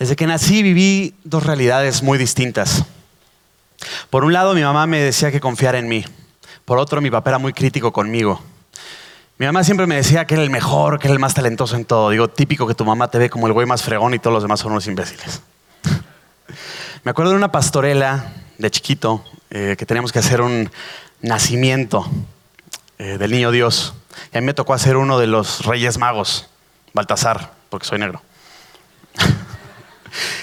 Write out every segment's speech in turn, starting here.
Desde que nací viví dos realidades muy distintas. Por un lado, mi mamá me decía que confiara en mí. Por otro, mi papá era muy crítico conmigo. Mi mamá siempre me decía que era el mejor, que era el más talentoso en todo. Digo, típico que tu mamá te ve como el güey más fregón y todos los demás son unos imbéciles. me acuerdo de una pastorela de chiquito eh, que teníamos que hacer un nacimiento eh, del niño Dios. Y a mí me tocó hacer uno de los reyes magos, Baltasar, porque soy negro.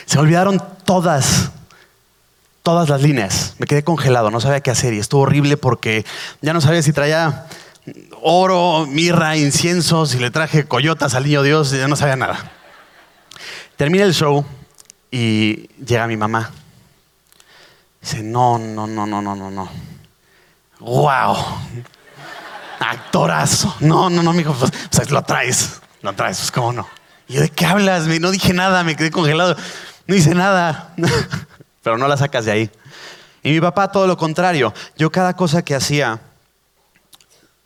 Se olvidaron todas, todas las líneas. Me quedé congelado, no sabía qué hacer y estuvo horrible porque ya no sabía si traía oro, mirra, incienso, si le traje coyotas al niño Dios, ya no sabía nada. Termina el show y llega mi mamá. Dice, no, no, no, no, no, no, no. ¡Wow! Actorazo. No, no, no, mijo, pues, pues lo traes, lo traes, pues cómo no. Y yo, ¿de qué hablas? No dije nada, me quedé congelado. No hice nada. Pero no la sacas de ahí. Y mi papá, todo lo contrario. Yo cada cosa que hacía,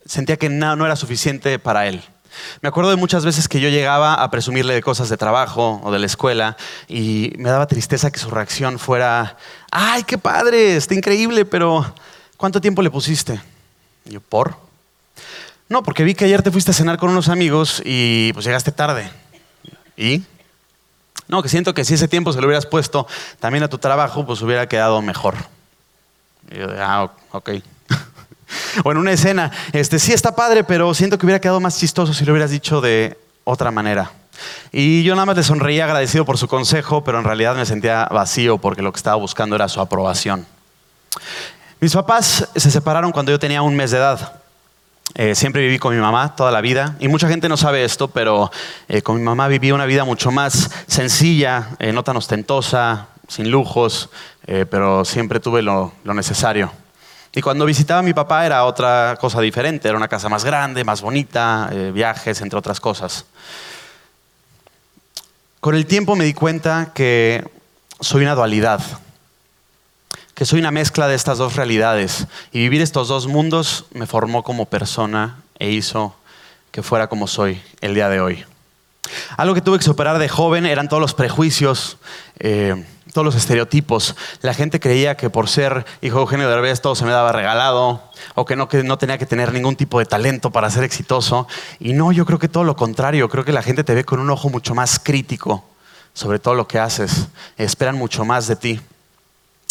sentía que no, no era suficiente para él. Me acuerdo de muchas veces que yo llegaba a presumirle de cosas de trabajo o de la escuela y me daba tristeza que su reacción fuera, ay, qué padre, está increíble, pero ¿cuánto tiempo le pusiste? Y yo, ¿por? No, porque vi que ayer te fuiste a cenar con unos amigos y pues llegaste tarde. ¿Y? No, que siento que si ese tiempo se lo hubieras puesto también a tu trabajo, pues hubiera quedado mejor. Y yo, ah, ok. o en una escena, este, sí está padre, pero siento que hubiera quedado más chistoso si lo hubieras dicho de otra manera. Y yo nada más le sonreía agradecido por su consejo, pero en realidad me sentía vacío porque lo que estaba buscando era su aprobación. Mis papás se separaron cuando yo tenía un mes de edad. Eh, siempre viví con mi mamá toda la vida y mucha gente no sabe esto, pero eh, con mi mamá viví una vida mucho más sencilla, eh, no tan ostentosa, sin lujos, pero siempre tuve lo necesario. Y cuando visitaba a mi papá era otra cosa diferente, era una casa más grande, más bonita, viajes, entre otras cosas. Con el tiempo me di cuenta que soy una dualidad, que soy una mezcla de estas dos realidades. Y vivir estos dos mundos me formó como persona e hizo que fuera como soy el día de hoy. Algo que tuve que superar de joven eran todos los prejuicios. Eh, todos los estereotipos. La gente creía que por ser hijo de Eugenio Derbez todo se me daba regalado o que no, que no tenía que tener ningún tipo de talento para ser exitoso. Y no, yo creo que todo lo contrario. Creo que la gente te ve con un ojo mucho más crítico sobre todo lo que haces. Esperan mucho más de ti.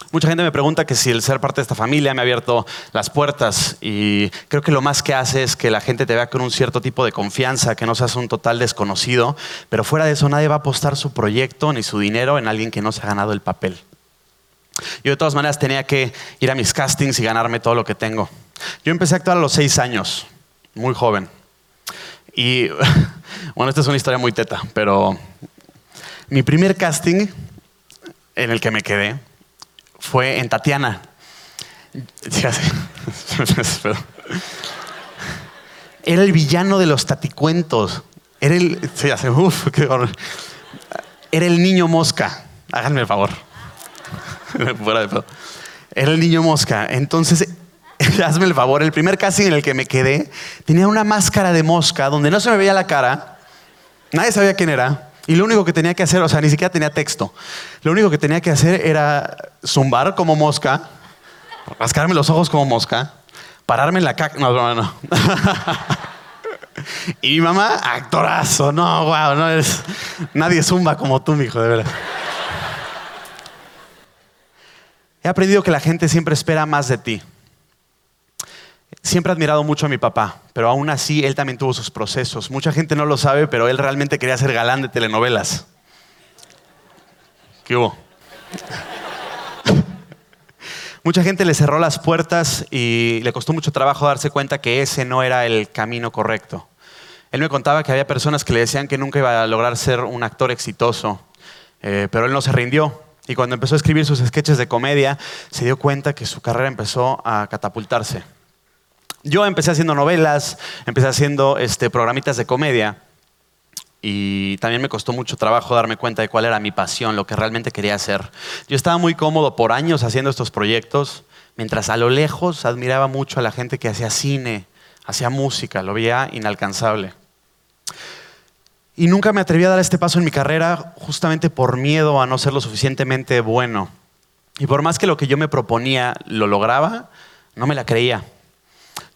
Mucha gente me pregunta que si el ser parte de esta familia me ha abierto las puertas y creo que lo más que hace es que la gente te vea con un cierto tipo de confianza, que no seas un total desconocido, pero fuera de eso nadie va a apostar su proyecto ni su dinero en alguien que no se ha ganado el papel. Yo de todas maneras tenía que ir a mis castings y ganarme todo lo que tengo. Yo empecé a actuar a los seis años, muy joven. Y bueno, esta es una historia muy teta, pero mi primer casting en el que me quedé fue en Tatiana. Era el villano de los taticuentos. Era el, Era el niño mosca. Háganme el favor. Era el niño mosca. Entonces, hazme el favor. El primer casting en el que me quedé tenía una máscara de mosca donde no se me veía la cara. Nadie sabía quién era. Y lo único que tenía que hacer, o sea, ni siquiera tenía texto. Lo único que tenía que hacer era zumbar como mosca, rascarme los ojos como mosca, pararme en la caca. No, no, no. y mi mamá, actorazo. No, wow, no es. Nadie zumba como tú, mi hijo, de verdad. He aprendido que la gente siempre espera más de ti. Siempre he admirado mucho a mi papá, pero aún así él también tuvo sus procesos. Mucha gente no lo sabe, pero él realmente quería ser galán de telenovelas. ¿Qué hubo? Mucha gente le cerró las puertas y le costó mucho trabajo darse cuenta que ese no era el camino correcto. Él me contaba que había personas que le decían que nunca iba a lograr ser un actor exitoso, eh, pero él no se rindió. Y cuando empezó a escribir sus sketches de comedia, se dio cuenta que su carrera empezó a catapultarse. Yo empecé haciendo novelas, empecé haciendo este, programitas de comedia y también me costó mucho trabajo darme cuenta de cuál era mi pasión, lo que realmente quería hacer. Yo estaba muy cómodo por años haciendo estos proyectos, mientras a lo lejos admiraba mucho a la gente que hacía cine, hacía música, lo veía inalcanzable. Y nunca me atreví a dar este paso en mi carrera justamente por miedo a no ser lo suficientemente bueno. Y por más que lo que yo me proponía lo lograba, no me la creía.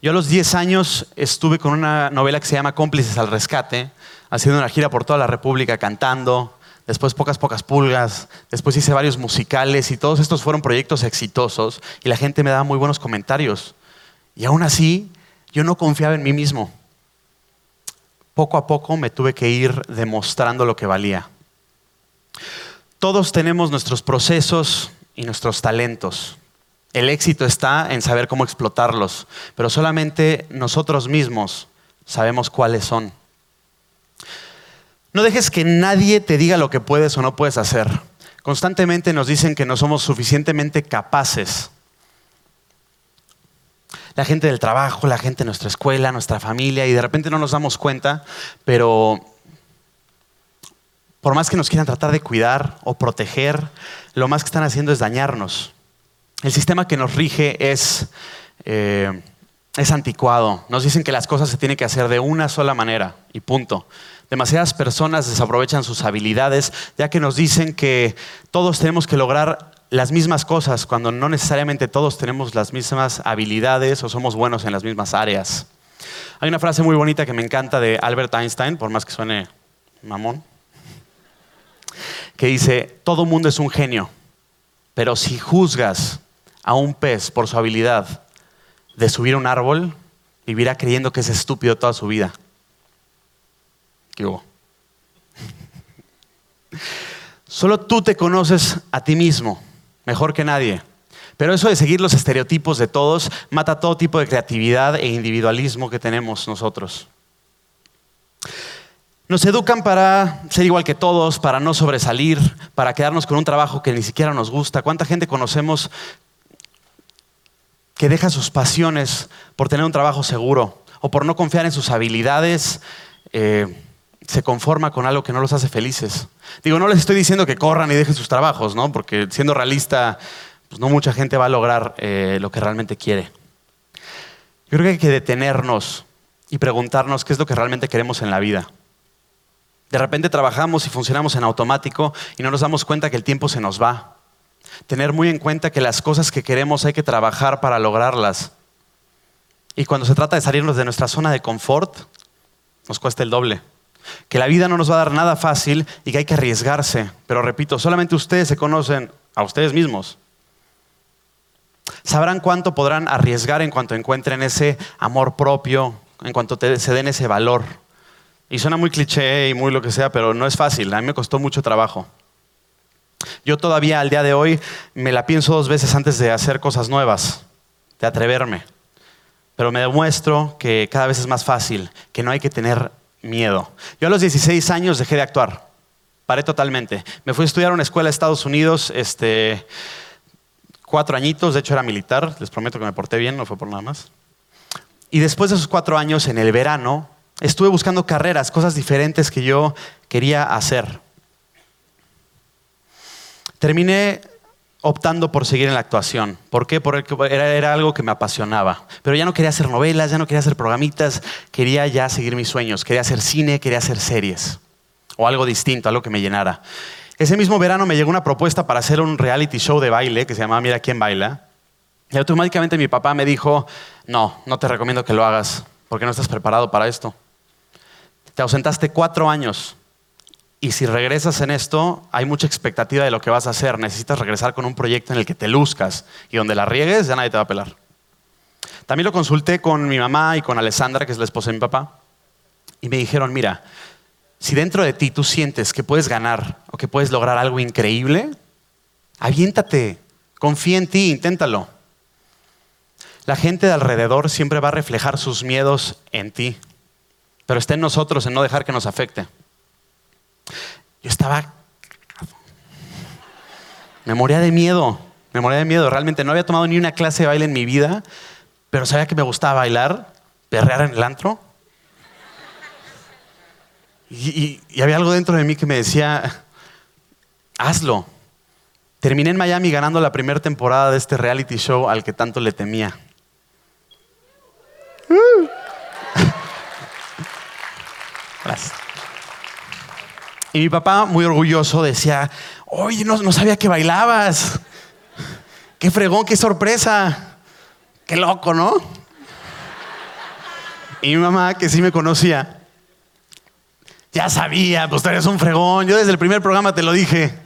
Yo a los 10 años estuve con una novela que se llama Cómplices al Rescate, haciendo una gira por toda la República cantando, después Pocas Pocas Pulgas, después hice varios musicales y todos estos fueron proyectos exitosos y la gente me daba muy buenos comentarios. Y aún así, yo no confiaba en mí mismo. Poco a poco me tuve que ir demostrando lo que valía. Todos tenemos nuestros procesos y nuestros talentos. El éxito está en saber cómo explotarlos, pero solamente nosotros mismos sabemos cuáles son. No dejes que nadie te diga lo que puedes o no puedes hacer. Constantemente nos dicen que no somos suficientemente capaces. La gente del trabajo, la gente de nuestra escuela, nuestra familia, y de repente no nos damos cuenta, pero por más que nos quieran tratar de cuidar o proteger, lo más que están haciendo es dañarnos. El sistema que nos rige es, eh, es anticuado. Nos dicen que las cosas se tienen que hacer de una sola manera y punto. Demasiadas personas desaprovechan sus habilidades, ya que nos dicen que todos tenemos que lograr las mismas cosas cuando no necesariamente todos tenemos las mismas habilidades o somos buenos en las mismas áreas. Hay una frase muy bonita que me encanta de Albert Einstein, por más que suene mamón, que dice, todo mundo es un genio, pero si juzgas a un pez por su habilidad de subir a un árbol, vivirá creyendo que es estúpido toda su vida. ¿Qué hubo? Solo tú te conoces a ti mismo mejor que nadie. Pero eso de seguir los estereotipos de todos mata todo tipo de creatividad e individualismo que tenemos nosotros. Nos educan para ser igual que todos, para no sobresalir, para quedarnos con un trabajo que ni siquiera nos gusta. ¿Cuánta gente conocemos que deja sus pasiones por tener un trabajo seguro o por no confiar en sus habilidades? Eh, se conforma con algo que no los hace felices. Digo, no les estoy diciendo que corran y dejen sus trabajos, ¿no? Porque siendo realista, pues no mucha gente va a lograr eh, lo que realmente quiere. Yo creo que hay que detenernos y preguntarnos qué es lo que realmente queremos en la vida. De repente trabajamos y funcionamos en automático y no nos damos cuenta que el tiempo se nos va. Tener muy en cuenta que las cosas que queremos hay que trabajar para lograrlas. Y cuando se trata de salirnos de nuestra zona de confort, nos cuesta el doble que la vida no nos va a dar nada fácil y que hay que arriesgarse. Pero repito, solamente ustedes se conocen a ustedes mismos. Sabrán cuánto podrán arriesgar en cuanto encuentren ese amor propio, en cuanto se den ese valor. Y suena muy cliché y muy lo que sea, pero no es fácil. A mí me costó mucho trabajo. Yo todavía al día de hoy me la pienso dos veces antes de hacer cosas nuevas, de atreverme. Pero me demuestro que cada vez es más fácil, que no hay que tener miedo. Yo a los 16 años dejé de actuar. Paré totalmente. Me fui a estudiar a una escuela de Estados Unidos, este, cuatro añitos, de hecho era militar, les prometo que me porté bien, no fue por nada más. Y después de esos cuatro años, en el verano, estuve buscando carreras, cosas diferentes que yo quería hacer. Terminé optando por seguir en la actuación. ¿Por qué? Porque era, algo que me apasionaba. Pero ya no quería hacer novelas, ya no quería hacer programitas, quería ya seguir mis sueños. Quería hacer cine, quería hacer series. O algo distinto, algo que me llenara. Ese mismo verano me llegó una propuesta para hacer un reality show de baile que se llamaba Mira quién baila. Y automáticamente mi papá me dijo, no, no te recomiendo que lo hagas, porque no estás preparado para esto. Te ausentaste cuatro años y si regresas en esto, hay mucha expectativa de lo que vas a hacer. Necesitas regresar con un proyecto en el que te luzcas y donde la riegues ya nadie te va a pelar. También lo consulté con mi mamá y con Alessandra, que es la esposa de mi papá, y me dijeron, mira, si dentro de ti tú sientes que puedes ganar o que puedes lograr algo increíble, aviéntate, confía en ti, inténtalo. La gente de alrededor siempre va a reflejar sus miedos en ti, pero está en nosotros en no dejar que nos afecte. Yo estaba... Me moría de miedo, me moría de miedo. Realmente no había tomado ni una clase de baile en mi vida, pero sabía que me gustaba bailar, perrear en el antro. Y, y, había algo dentro de mí que me decía, hazlo. Terminé en Miami ganando la primera temporada de este reality show al que tanto le temía. Y mi papá, muy orgulloso, decía, oye, no, no sabía que bailabas. Qué fregón, qué sorpresa. Qué loco, ¿no? Y mi mamá, que sí me conocía, ya sabía, pues tú eres un fregón. Yo desde el primer programa te lo dije.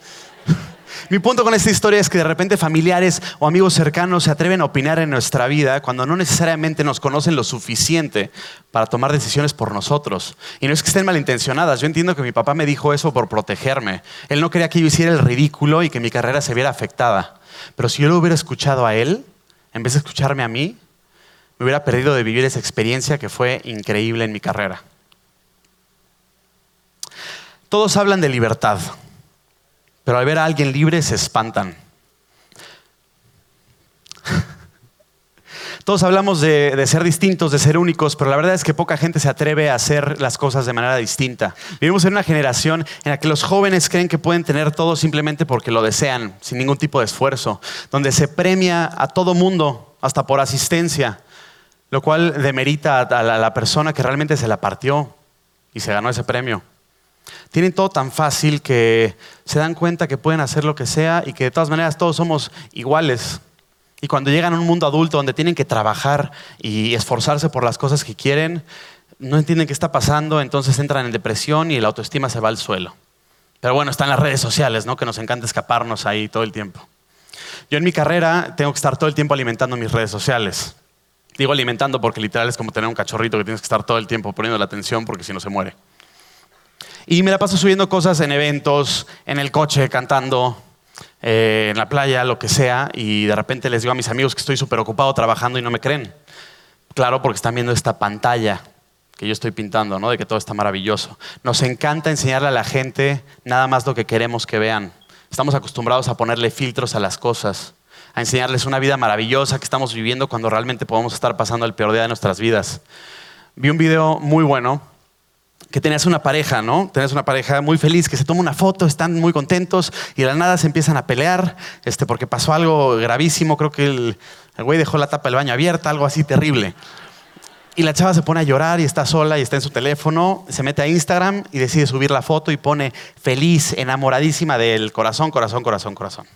Mi punto con esta historia es que de repente familiares o amigos cercanos se atreven a opinar en nuestra vida cuando no necesariamente nos conocen lo suficiente para tomar decisiones por nosotros. Y no es que estén malintencionadas. Yo entiendo que mi papá me dijo eso por protegerme. Él no quería que yo hiciera el ridículo y que mi carrera se viera afectada. Pero si yo lo hubiera escuchado a él, en vez de escucharme a mí, me hubiera perdido de vivir esa experiencia que fue increíble en mi carrera. Todos hablan de libertad pero al ver a alguien libre se espantan. Todos hablamos de, ser distintos, de ser únicos, pero la verdad es que poca gente se atreve a hacer las cosas de manera distinta. Vivimos en una generación en la que los jóvenes creen que pueden tener todo simplemente porque lo desean, sin ningún tipo de esfuerzo, donde se premia a todo mundo, hasta por asistencia, lo cual demerita a la persona que realmente se la partió y se ganó ese premio. Tienen todo tan fácil que se dan cuenta que pueden hacer lo que sea y que de todas maneras todos somos iguales. Y cuando llegan a un mundo adulto donde tienen que trabajar y esforzarse por las cosas que quieren, no entienden qué está pasando, entonces entran en depresión y la autoestima se va al suelo. Pero bueno, están las redes sociales, ¿no? Que nos encanta escaparnos ahí todo el tiempo. Yo en mi carrera tengo que estar todo el tiempo alimentando mis redes sociales. Digo alimentando porque literal es como tener un cachorrito que tienes que estar todo el tiempo poniendo la atención porque si no se muere. Y me la paso subiendo cosas en eventos, en el coche, cantando, eh, en la playa, lo que sea, y de repente les digo a mis amigos que estoy súper ocupado trabajando y no me creen. Claro, porque están viendo esta pantalla que yo estoy pintando, ¿no? De que todo está maravilloso. Nos encanta enseñarle a la gente nada más lo que queremos que vean. Estamos acostumbrados a ponerle filtros a las cosas, a enseñarles una vida maravillosa que estamos viviendo cuando realmente podemos estar pasando el peor día de nuestras vidas. Vi un video muy bueno que tenías una pareja, ¿no? Tenías una pareja muy feliz que se toma una foto, están muy contentos y de la nada se empiezan a pelear este, porque pasó algo gravísimo. Creo que el, el güey dejó la tapa del baño abierta, algo así terrible. Y la chava se pone a llorar y está sola y está en su teléfono, se mete a Instagram y decide subir la foto y pone feliz, enamoradísima del corazón, corazón, corazón, corazón.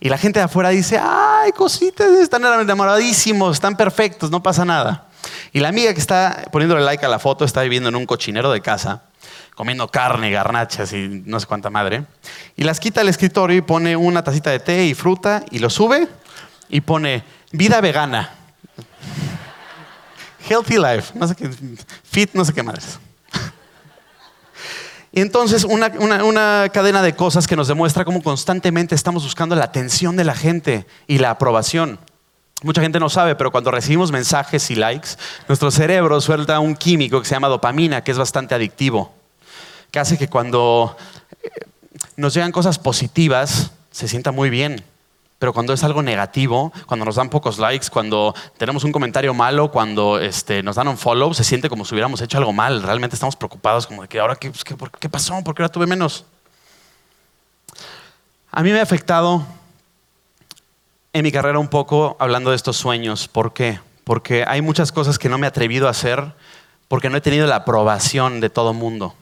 Y la gente de afuera dice, ay, cositas, están enamoradísimos, están perfectos, no pasa nada. Y la amiga que está poniéndole like a la foto está viviendo en un cochinero de casa, comiendo carne, garnachas y no sé cuánta madre. Y las quita al escritorio y pone una tacita de té y fruta y lo sube y pone vida vegana. Healthy life, no sé qué, fit, no sé qué madres. Y entonces una, una, cadena de cosas que nos demuestra cómo constantemente estamos buscando la atención de la gente y la aprobación. Mucha gente no sabe, pero cuando recibimos mensajes y likes, nuestro cerebro suelta un químico que se llama dopamina, que es bastante adictivo, que hace que cuando eh, nos llegan cosas positivas se sienta muy bien. Pero cuando es algo negativo, cuando nos dan pocos likes, cuando tenemos un comentario malo, cuando este, nos dan un follow, se siente como si hubiéramos hecho algo mal. Realmente estamos preocupados, como de que ahora, ¿qué, pues, qué, qué pasó? ¿Por qué ahora tuve menos? A mí me ha afectado en mi carrera un poco hablando de estos sueños. ¿Por qué? Porque hay muchas cosas que no me he atrevido a hacer porque no he tenido la aprobación de todo mundo.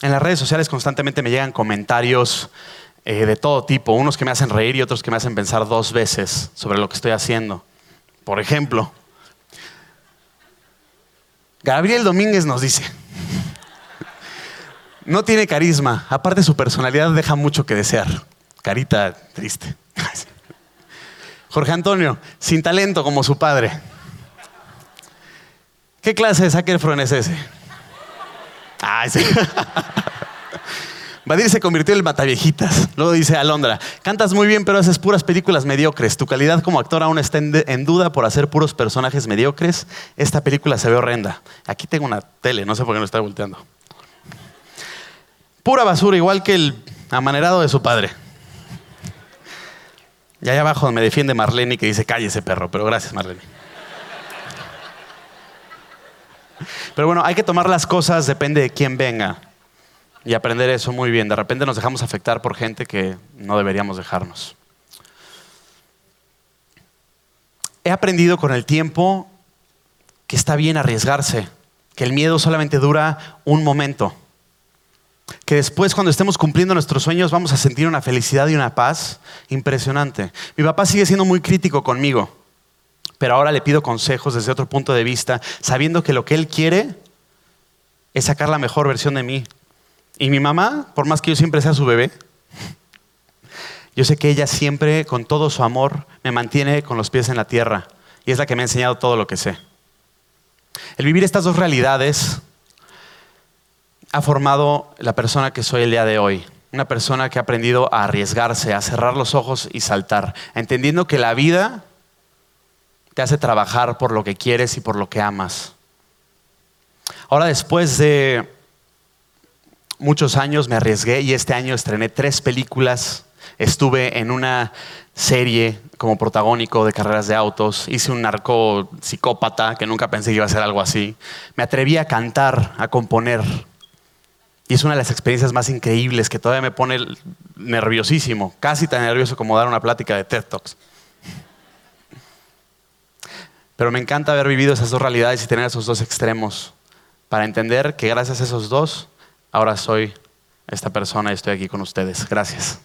En las redes sociales constantemente me llegan comentarios eh, de todo tipo, unos que me hacen reír y otros que me hacen pensar dos veces sobre lo que estoy haciendo. Por ejemplo, Gabriel Domínguez nos dice, no tiene carisma, aparte su personalidad deja mucho que desear. Carita triste. Jorge Antonio, sin talento como su padre. ¿Qué clase de Zac es ese? Ay, sí. Badir se convirtió en el mataviejitas. Luego dice Alondra, cantas muy bien, pero haces puras películas mediocres. Tu calidad como actor aún está en, duda por hacer puros personajes mediocres. Esta película se ve horrenda. Aquí tengo una tele, no sé por qué no está volteando. Pura basura, igual que el amanerado de su padre. Y allá abajo me defiende Marlene que dice, cállese perro, pero gracias Marlene. Pero bueno, hay que tomar las cosas, depende de quién venga. Y aprender eso muy bien. De repente nos dejamos afectar por gente que no deberíamos dejarnos. He aprendido con el tiempo que está bien arriesgarse, que el miedo solamente dura un momento. Que después cuando estemos cumpliendo nuestros sueños vamos a sentir una felicidad y una paz impresionante. Mi papá sigue siendo muy crítico conmigo, pero ahora le pido consejos desde otro punto de vista, sabiendo que lo que él quiere es sacar la mejor versión de mí. Y mi mamá, por más que yo siempre sea su bebé, yo sé que ella siempre, con todo su amor, me mantiene con los pies en la tierra y es la que me ha enseñado todo lo que sé. El vivir estas dos realidades ha formado la persona que soy el día de hoy. Una persona que ha aprendido a arriesgarse, a cerrar los ojos y saltar, entendiendo que la vida te hace trabajar por lo que quieres y por lo que amas. Ahora después de muchos años me arriesgué y este año estrené tres películas. Estuve en una serie como protagónico de carreras de autos. Hice un narco psicópata que nunca pensé que iba a ser algo así. Me atreví a cantar, a componer. Y es una de las experiencias más increíbles que todavía me pone nerviosísimo, casi tan nervioso como dar una plática de TED Talks. Pero me encanta haber vivido esas dos realidades y tener esos dos extremos para entender que gracias a esos dos, ahora soy esta persona y estoy aquí con ustedes. Gracias.